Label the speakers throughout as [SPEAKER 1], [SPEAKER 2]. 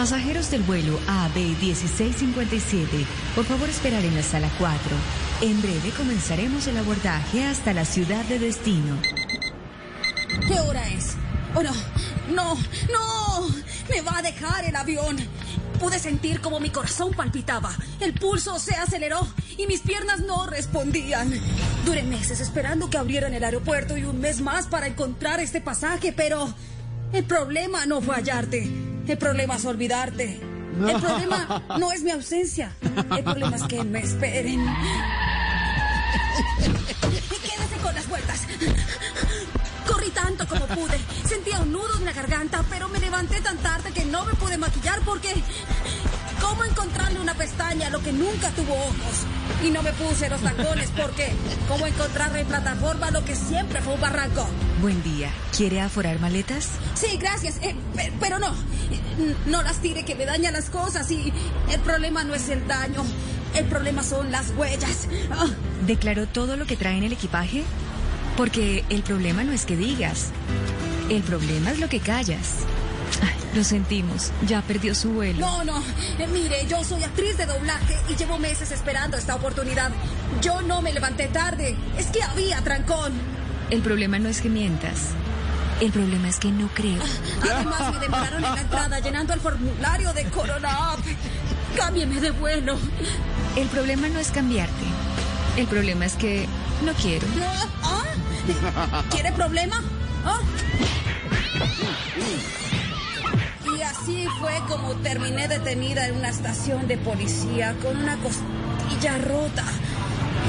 [SPEAKER 1] Pasajeros del vuelo AB 1657, por favor esperar en la sala 4. En breve comenzaremos el abordaje hasta la ciudad de destino.
[SPEAKER 2] ¿Qué hora es? Oh, no, no, no, me va a dejar el avión. Pude sentir como mi corazón palpitaba, el pulso se aceleró y mis piernas no respondían. Duré meses esperando que abrieran el aeropuerto y un mes más para encontrar este pasaje, pero el problema no fue hallarte. El problema es olvidarte. El problema no es mi ausencia. El problema es que me esperen. pero me levanté tan tarde que no me pude maquillar porque... ¿Cómo encontrarle una pestaña a lo que nunca tuvo ojos? Y no me puse los tacones porque... ¿Cómo encontrarle en plataforma lo que siempre fue un barranco?
[SPEAKER 1] Buen día. ¿Quiere aforar maletas?
[SPEAKER 2] Sí, gracias. Eh, pe- pero no. No las tire que me dañan las cosas y el problema no es el daño. El problema son las huellas. Ah,
[SPEAKER 1] ¿Declaró todo lo que trae en el equipaje? Porque el problema no es que digas. El problema es lo que callas. Ay, lo sentimos. Ya perdió su vuelo.
[SPEAKER 2] No, no. Eh, mire, yo soy actriz de doblaje y llevo meses esperando esta oportunidad. Yo no me levanté tarde. Es que había trancón.
[SPEAKER 1] El problema no es que mientas. El problema es que no creo.
[SPEAKER 2] Además, me demoraron en la entrada llenando el formulario de Corona App. Cámbieme de vuelo.
[SPEAKER 1] El problema no es cambiarte. El problema es que no quiero.
[SPEAKER 2] ¿Ah? ¿Ah? ¿Quiere problema? ¿Ah? Así fue como terminé detenida en una estación de policía con una costilla rota.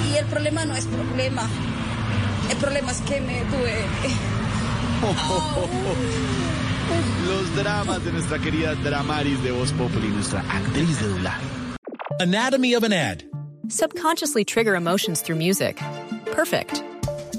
[SPEAKER 2] Y el problema no es problema. El problema es que me duele.
[SPEAKER 3] Los dramas de nuestra querida Dramaris de Voz Populi, nuestra actriz de doblaje.
[SPEAKER 4] Anatomy of an ad.
[SPEAKER 5] Subconsciously trigger emotions through music. Perfect.